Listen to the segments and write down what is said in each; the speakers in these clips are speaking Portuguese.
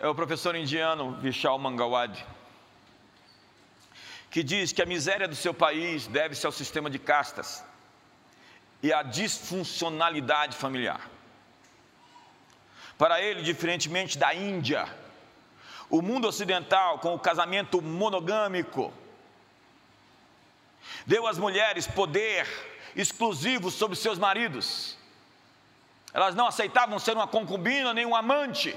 é o professor indiano Vishal Mangawad, que diz que a miséria do seu país deve-se ao sistema de castas e à disfuncionalidade familiar. Para ele, diferentemente da Índia, o mundo ocidental, com o casamento monogâmico, deu às mulheres poder exclusivo sobre seus maridos. Elas não aceitavam ser uma concubina nem um amante.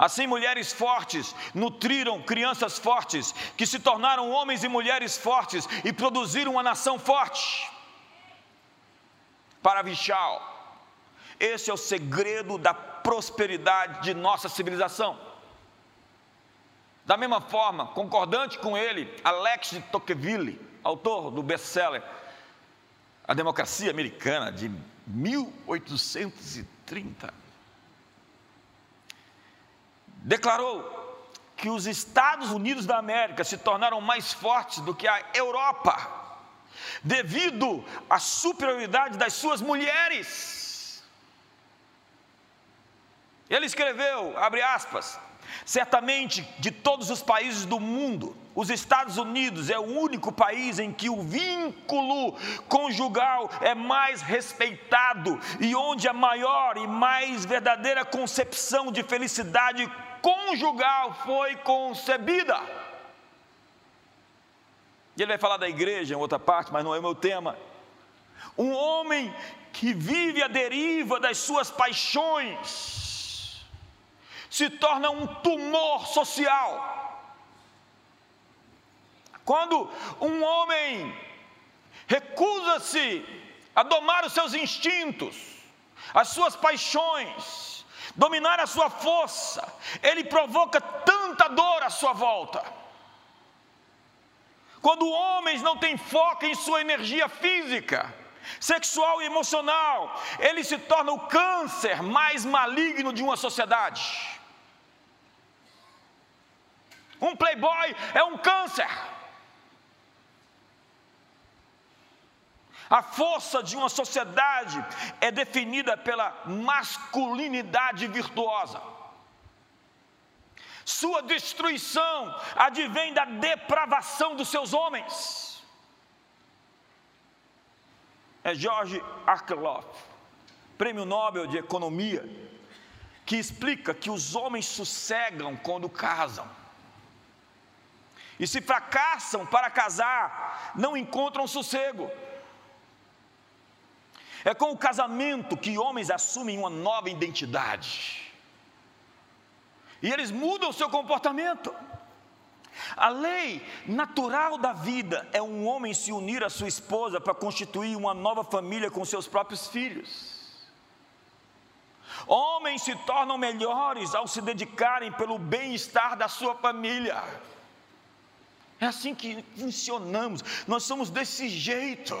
Assim, mulheres fortes nutriram crianças fortes, que se tornaram homens e mulheres fortes e produziram uma nação forte. Para Vichal, esse é o segredo da prosperidade de nossa civilização. Da mesma forma, concordante com ele, Alex de Tocqueville, autor do best-seller A Democracia Americana de 1830, declarou que os Estados Unidos da América se tornaram mais fortes do que a Europa, devido à superioridade das suas mulheres. Ele escreveu, abre aspas, certamente de todos os países do mundo, os Estados Unidos é o único país em que o vínculo conjugal é mais respeitado e onde a maior e mais verdadeira concepção de felicidade conjugal foi concebida. E ele vai falar da igreja em outra parte, mas não é o meu tema. Um homem que vive a deriva das suas paixões se torna um tumor social. Quando um homem recusa-se a domar os seus instintos, as suas paixões, dominar a sua força, ele provoca tanta dor à sua volta. Quando homens não têm foco em sua energia física, sexual e emocional, ele se torna o câncer mais maligno de uma sociedade. Um playboy é um câncer. A força de uma sociedade é definida pela masculinidade virtuosa. Sua destruição advém da depravação dos seus homens. É George Arkeloff, prêmio Nobel de Economia, que explica que os homens sossegam quando casam. E se fracassam para casar, não encontram sossego. É com o casamento que homens assumem uma nova identidade. E eles mudam o seu comportamento. A lei natural da vida é um homem se unir à sua esposa para constituir uma nova família com seus próprios filhos. Homens se tornam melhores ao se dedicarem pelo bem-estar da sua família. É assim que funcionamos, nós somos desse jeito.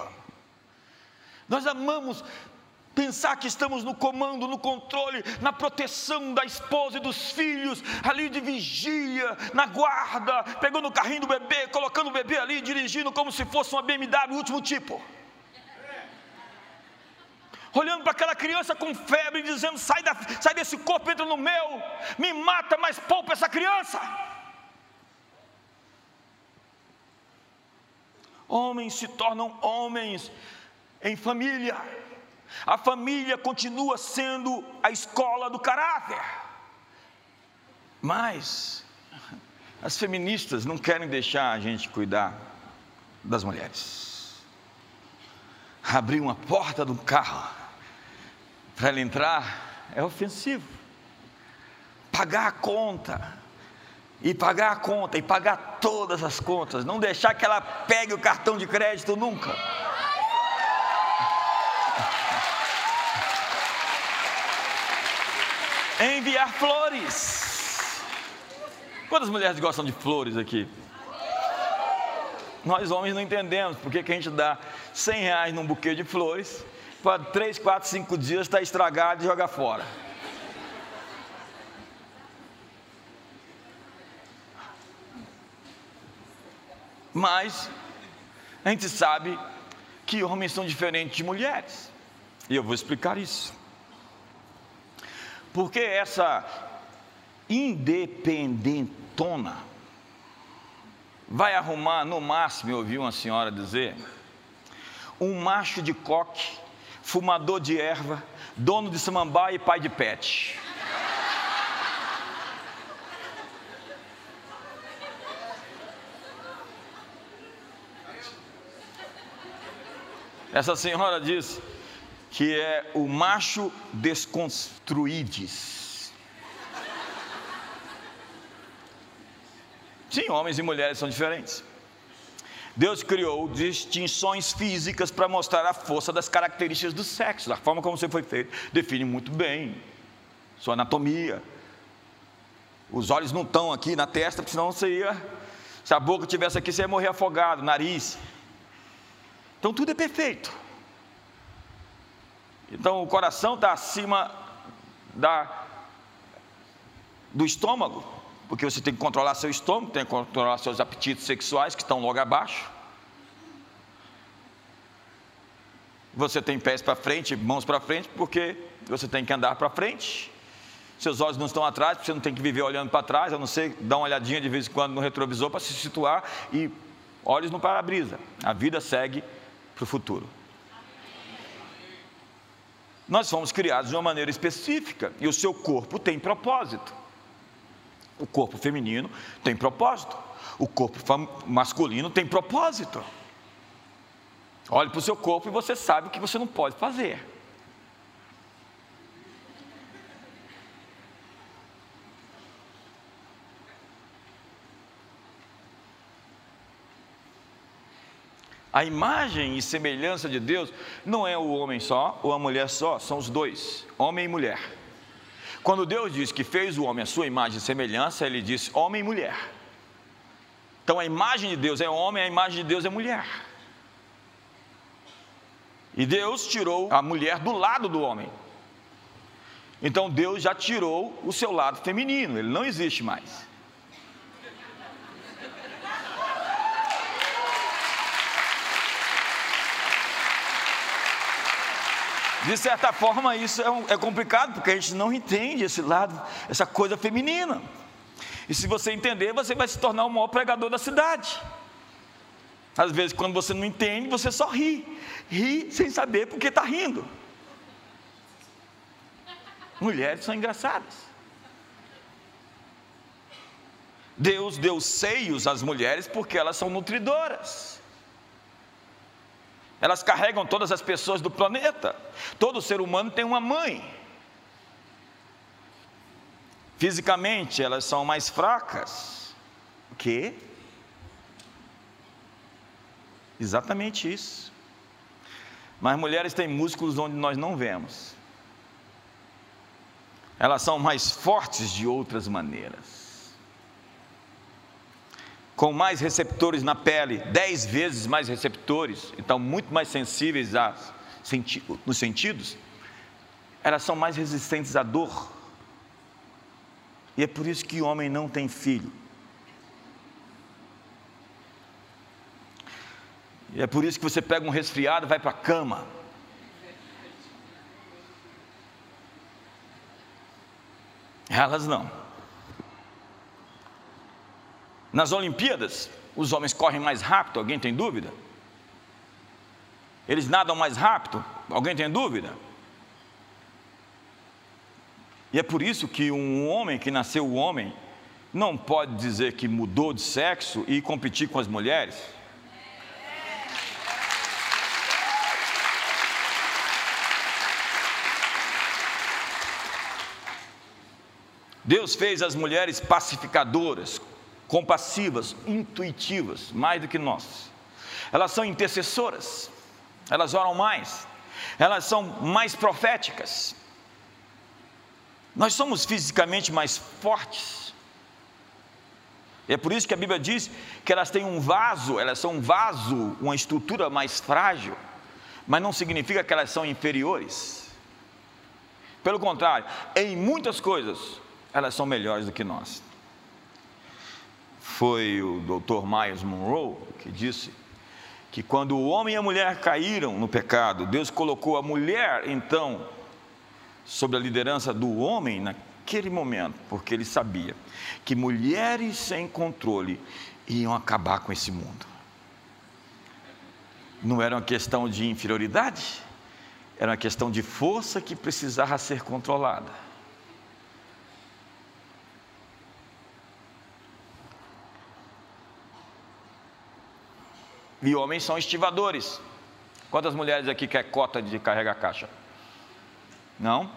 Nós amamos pensar que estamos no comando, no controle, na proteção da esposa e dos filhos, ali de vigia, na guarda, pegando o carrinho do bebê, colocando o bebê ali, dirigindo como se fosse uma BMW último tipo. Olhando para aquela criança com febre, dizendo: sai, da, sai desse corpo, entra no meu, me mata, mas poupa essa criança. Homens se tornam homens em família. A família continua sendo a escola do caráter. Mas as feministas não querem deixar a gente cuidar das mulheres. Abrir uma porta do carro para ela entrar é ofensivo. Pagar a conta, e pagar a conta, e pagar todas as contas, não deixar que ela pegue o cartão de crédito nunca. Enviar flores. Quantas mulheres gostam de flores aqui? Nós homens não entendemos porque que a gente dá 100 reais num buquê de flores, para 3, 4, 5 dias está estragado e joga fora. Mas a gente sabe que homens são diferentes de mulheres. E eu vou explicar isso. Porque essa independentona vai arrumar, no máximo, eu ouvi uma senhora dizer, um macho de coque, fumador de erva, dono de samambaia e pai de pet. Essa senhora diz que é o macho desconstruídes. Sim, homens e mulheres são diferentes. Deus criou distinções físicas para mostrar a força das características do sexo. A forma como você foi feito define muito bem sua anatomia. Os olhos não estão aqui na testa, porque senão você ia. Se a boca tivesse aqui, você ia morrer afogado, nariz. Então tudo é perfeito. Então o coração está acima da, do estômago, porque você tem que controlar seu estômago, tem que controlar seus apetites sexuais que estão logo abaixo. Você tem pés para frente, mãos para frente, porque você tem que andar para frente. Seus olhos não estão atrás, porque você não tem que viver olhando para trás, a não ser dar uma olhadinha de vez em quando no retrovisor para se situar e olhos no para-brisa. A vida segue para o futuro. Nós fomos criados de uma maneira específica e o seu corpo tem propósito. O corpo feminino tem propósito. O corpo masculino tem propósito. Olhe para o seu corpo e você sabe o que você não pode fazer. A imagem e semelhança de Deus não é o homem só ou a mulher só, são os dois, homem e mulher. Quando Deus diz que fez o homem a sua imagem e semelhança, ele diz homem e mulher. Então a imagem de Deus é homem, a imagem de Deus é mulher. E Deus tirou a mulher do lado do homem. Então Deus já tirou o seu lado feminino, ele não existe mais. De certa forma, isso é, é complicado, porque a gente não entende esse lado, essa coisa feminina. E se você entender, você vai se tornar o maior pregador da cidade. Às vezes, quando você não entende, você só ri. Ri sem saber porque está rindo. Mulheres são engraçadas. Deus deu seios às mulheres porque elas são nutridoras. Elas carregam todas as pessoas do planeta. Todo ser humano tem uma mãe. Fisicamente, elas são mais fracas. O quê? Exatamente isso. Mas mulheres têm músculos onde nós não vemos. Elas são mais fortes de outras maneiras com mais receptores na pele, dez vezes mais receptores, então muito mais sensíveis a, senti nos sentidos, elas são mais resistentes à dor. E é por isso que o homem não tem filho. E é por isso que você pega um resfriado e vai para a cama. Elas não. Nas Olimpíadas, os homens correm mais rápido, alguém tem dúvida? Eles nadam mais rápido, alguém tem dúvida? E é por isso que um homem que nasceu homem não pode dizer que mudou de sexo e competir com as mulheres. Deus fez as mulheres pacificadoras, compassivas, intuitivas, mais do que nós. Elas são intercessoras, elas oram mais, elas são mais proféticas. Nós somos fisicamente mais fortes. É por isso que a Bíblia diz que elas têm um vaso, elas são um vaso, uma estrutura mais frágil, mas não significa que elas são inferiores. Pelo contrário, em muitas coisas, elas são melhores do que nós foi o Dr. Myers Monroe que disse que quando o homem e a mulher caíram no pecado, Deus colocou a mulher então sobre a liderança do homem naquele momento, porque ele sabia que mulheres sem controle iam acabar com esse mundo. Não era uma questão de inferioridade, era uma questão de força que precisava ser controlada. E homens são estivadores. Quantas mulheres aqui quer cota de carregar caixa? Não?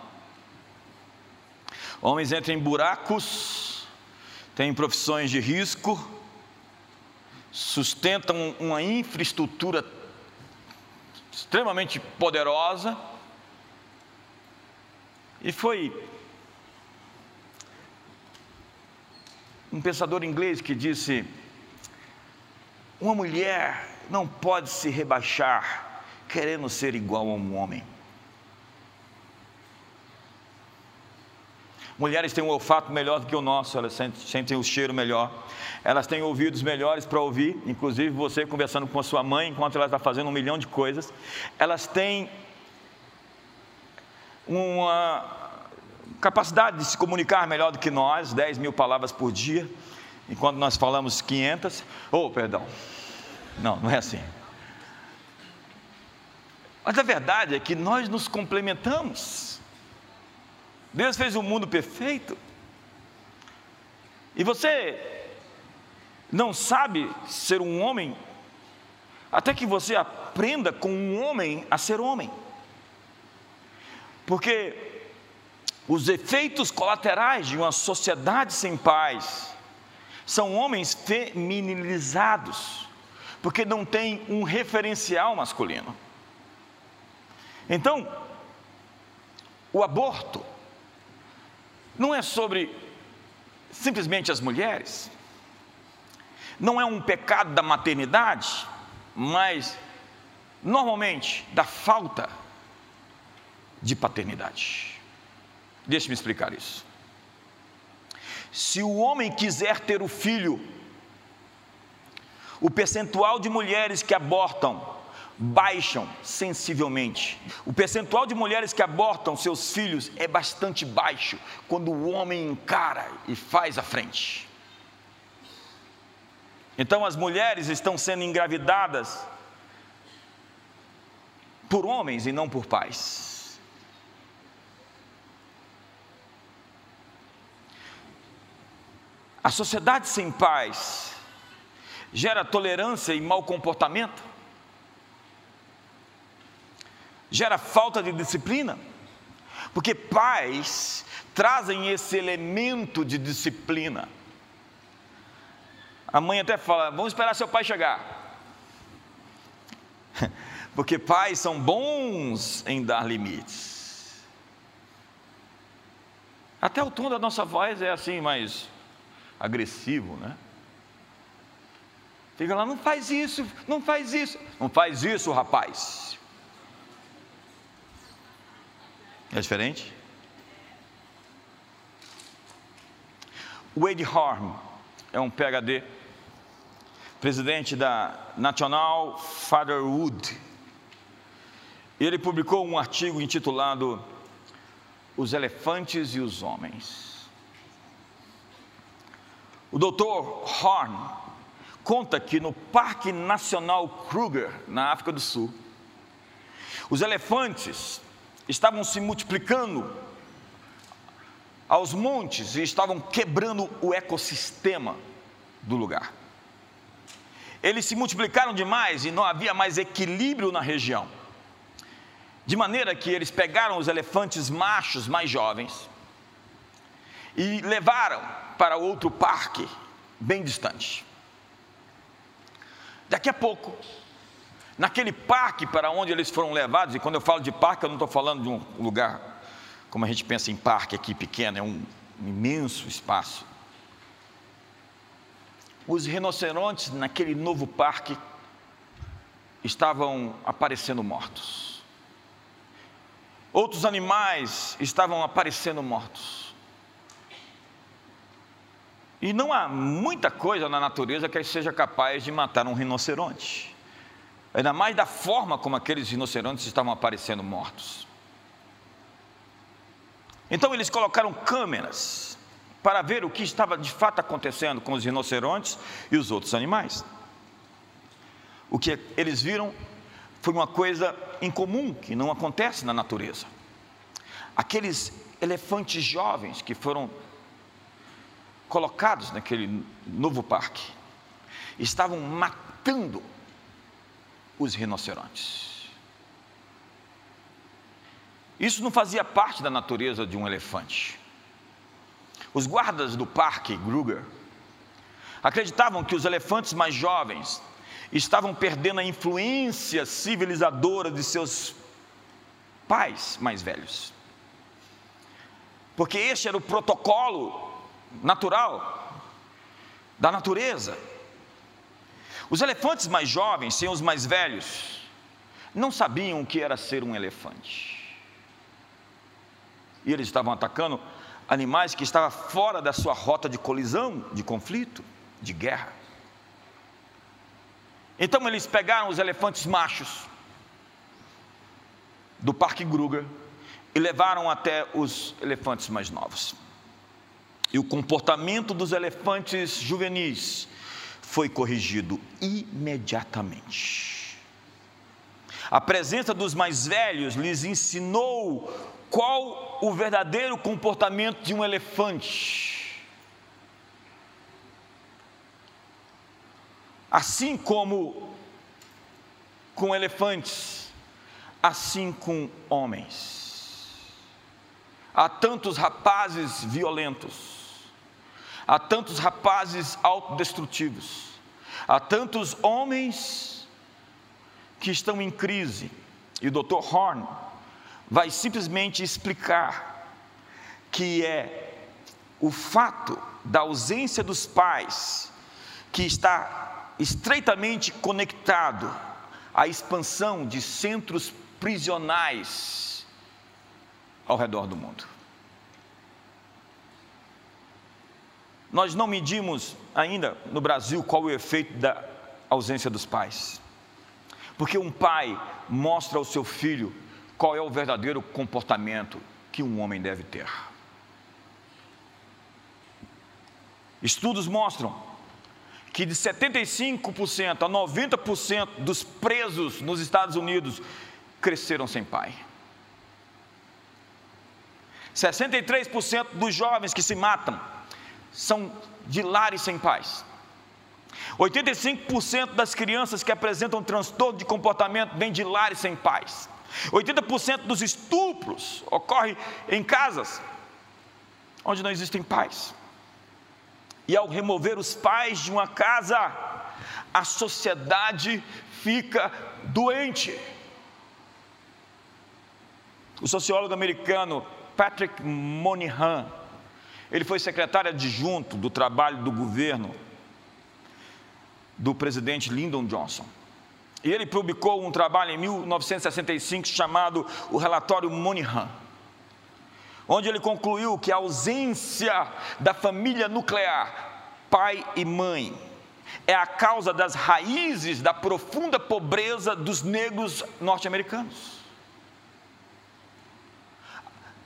Homens entram em buracos, têm profissões de risco, sustentam uma infraestrutura extremamente poderosa. E foi um pensador inglês que disse: uma mulher não pode se rebaixar querendo ser igual a um homem. Mulheres têm um olfato melhor do que o nosso, elas sentem o cheiro melhor, elas têm ouvidos melhores para ouvir, inclusive você conversando com a sua mãe enquanto ela está fazendo um milhão de coisas. Elas têm uma capacidade de se comunicar melhor do que nós, 10 mil palavras por dia, enquanto nós falamos 500. Oh, perdão, não, não é assim. Mas a verdade é que nós nos complementamos. Deus fez o um mundo perfeito. E você não sabe ser um homem até que você aprenda com um homem a ser homem. Porque os efeitos colaterais de uma sociedade sem paz são homens feminilizados, porque não tem um referencial masculino. Então, o aborto não é sobre simplesmente as mulheres, não é um pecado da maternidade, mas normalmente da falta de paternidade. Deixe-me explicar isso. Se o homem quiser ter o filho, o percentual de mulheres que abortam baixam sensivelmente. O percentual de mulheres que abortam seus filhos é bastante baixo quando o homem encara e faz a frente. Então as mulheres estão sendo engravidadas por homens e não por pais. A sociedade sem paz gera tolerância e mau comportamento gera falta de disciplina, porque pais trazem esse elemento de disciplina. A mãe até fala: vamos esperar seu pai chegar. Porque pais são bons em dar limites. Até o tom da nossa voz é assim, mais agressivo, né? Fica lá, não faz isso, não faz isso, não faz isso, rapaz. É diferente? Wade Horn é um PhD, presidente da National Fatherhood. Ele publicou um artigo intitulado Os Elefantes e os Homens. O Dr. Horn conta que no Parque Nacional Kruger, na África do Sul, os elefantes estavam se multiplicando aos montes e estavam quebrando o ecossistema do lugar. Eles se multiplicaram demais e não havia mais equilíbrio na região. De maneira que eles pegaram os elefantes machos mais jovens e levaram para outro parque bem distante. Daqui a pouco, Naquele parque para onde eles foram levados, e quando eu falo de parque, eu não estou falando de um lugar como a gente pensa em parque aqui pequeno, é um imenso espaço. Os rinocerontes naquele novo parque estavam aparecendo mortos. Outros animais estavam aparecendo mortos. E não há muita coisa na natureza que seja capaz de matar um rinoceronte ainda mais da forma como aqueles rinocerontes estavam aparecendo mortos. Então eles colocaram câmeras para ver o que estava de fato acontecendo com os rinocerontes e os outros animais. O que eles viram foi uma coisa incomum que não acontece na natureza. Aqueles elefantes jovens que foram colocados naquele novo parque estavam matando os rinocerontes. Isso não fazia parte da natureza de um elefante. Os guardas do parque Kruger acreditavam que os elefantes mais jovens estavam perdendo a influência civilizadora de seus pais mais velhos. Porque este era o protocolo natural da natureza. Os elefantes mais jovens, sem os mais velhos, não sabiam o que era ser um elefante. E eles estavam atacando animais que estavam fora da sua rota de colisão, de conflito, de guerra. Então eles pegaram os elefantes machos do Parque Gruger e levaram até os elefantes mais novos. E o comportamento dos elefantes juvenis foi corrigido imediatamente. A presença dos mais velhos lhes ensinou qual o verdadeiro comportamento de um elefante. Assim como com elefantes, assim com homens. Há tantos rapazes violentos, há tantos rapazes autodestrutivos, há tantos homens que estão em crise. E o Dr. Horn vai simplesmente explicar que é o fato da ausência dos pais que está estreitamente conectado à expansão de centros prisionais ao redor do mundo. Nós não medimos ainda no Brasil qual é o efeito da ausência dos pais. Porque um pai mostra ao seu filho qual é o verdadeiro comportamento que um homem deve ter. Estudos mostram que de 75% a 90% dos presos nos Estados Unidos cresceram sem pai. 63% dos jovens que se matam são de lares sem pais. 85% das crianças que apresentam transtorno de comportamento vêm de lares sem pais. 80% dos estupros ocorre em casas onde não existem pais. E ao remover os pais de uma casa, a sociedade fica doente. O sociólogo americano Patrick Moynihan, ele foi secretário adjunto do trabalho do governo do presidente Lyndon Johnson. E ele publicou um trabalho em 1965 chamado O Relatório Moynihan, onde ele concluiu que a ausência da família nuclear, pai e mãe, é a causa das raízes da profunda pobreza dos negros norte-americanos.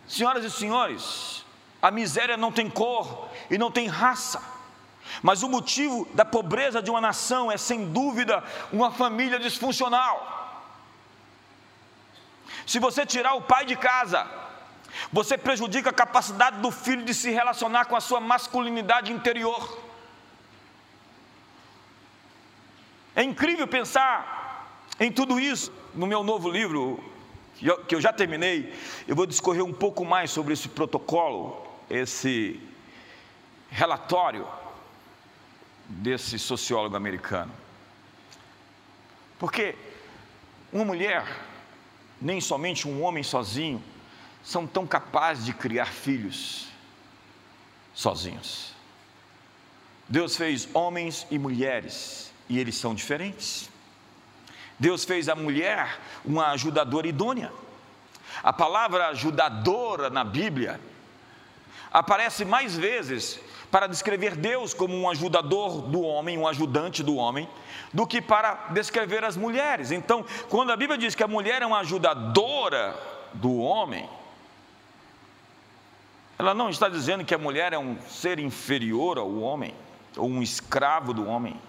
Senhoras e senhores, a miséria não tem cor e não tem raça. Mas o motivo da pobreza de uma nação é, sem dúvida, uma família disfuncional. Se você tirar o pai de casa, você prejudica a capacidade do filho de se relacionar com a sua masculinidade interior. É incrível pensar em tudo isso. No meu novo livro, que eu já terminei, eu vou discorrer um pouco mais sobre esse protocolo, esse relatório desse sociólogo americano. Porque uma mulher, nem somente um homem sozinho, são tão capazes de criar filhos sozinhos. Deus fez homens e mulheres e eles são diferentes. Deus fez a mulher uma ajudadora idônea. A palavra ajudadora na Bíblia aparece mais vezes para descrever Deus como um ajudador do homem, um ajudante do homem, do que para descrever as mulheres. Então, quando a Bíblia diz que a mulher é uma ajudadora do homem, Ela não está dizendo que a mulher é um ser inferior ao homem, ou um escravo do homem.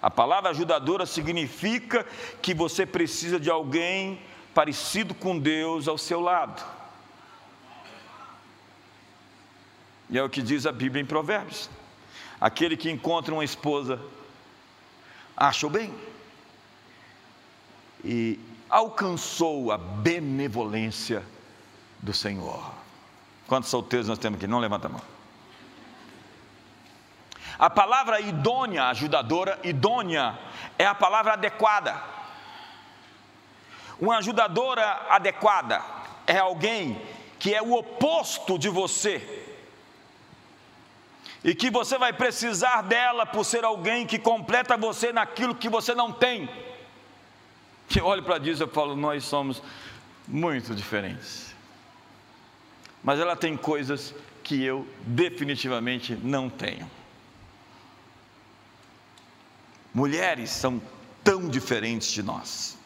A palavra ajudadora significa que você precisa de alguém parecido com Deus ao seu lado. E é o que diz a Bíblia em Provérbios. Aquele que encontra uma esposa, acha o bem. E alcançou a benevolência do Senhor. Quantos solteiros nós temos aqui? Não levanta a mão. A palavra idônea, ajudadora, idônea, é a palavra adequada. Uma ajudadora adequada é alguém que é o oposto de você. E que você vai precisar dela por ser alguém que completa você naquilo que você não tem. Eu olho para isso e falo, nós somos muito diferentes. Mas ela tem coisas que eu definitivamente não tenho. Mulheres são tão diferentes de nós.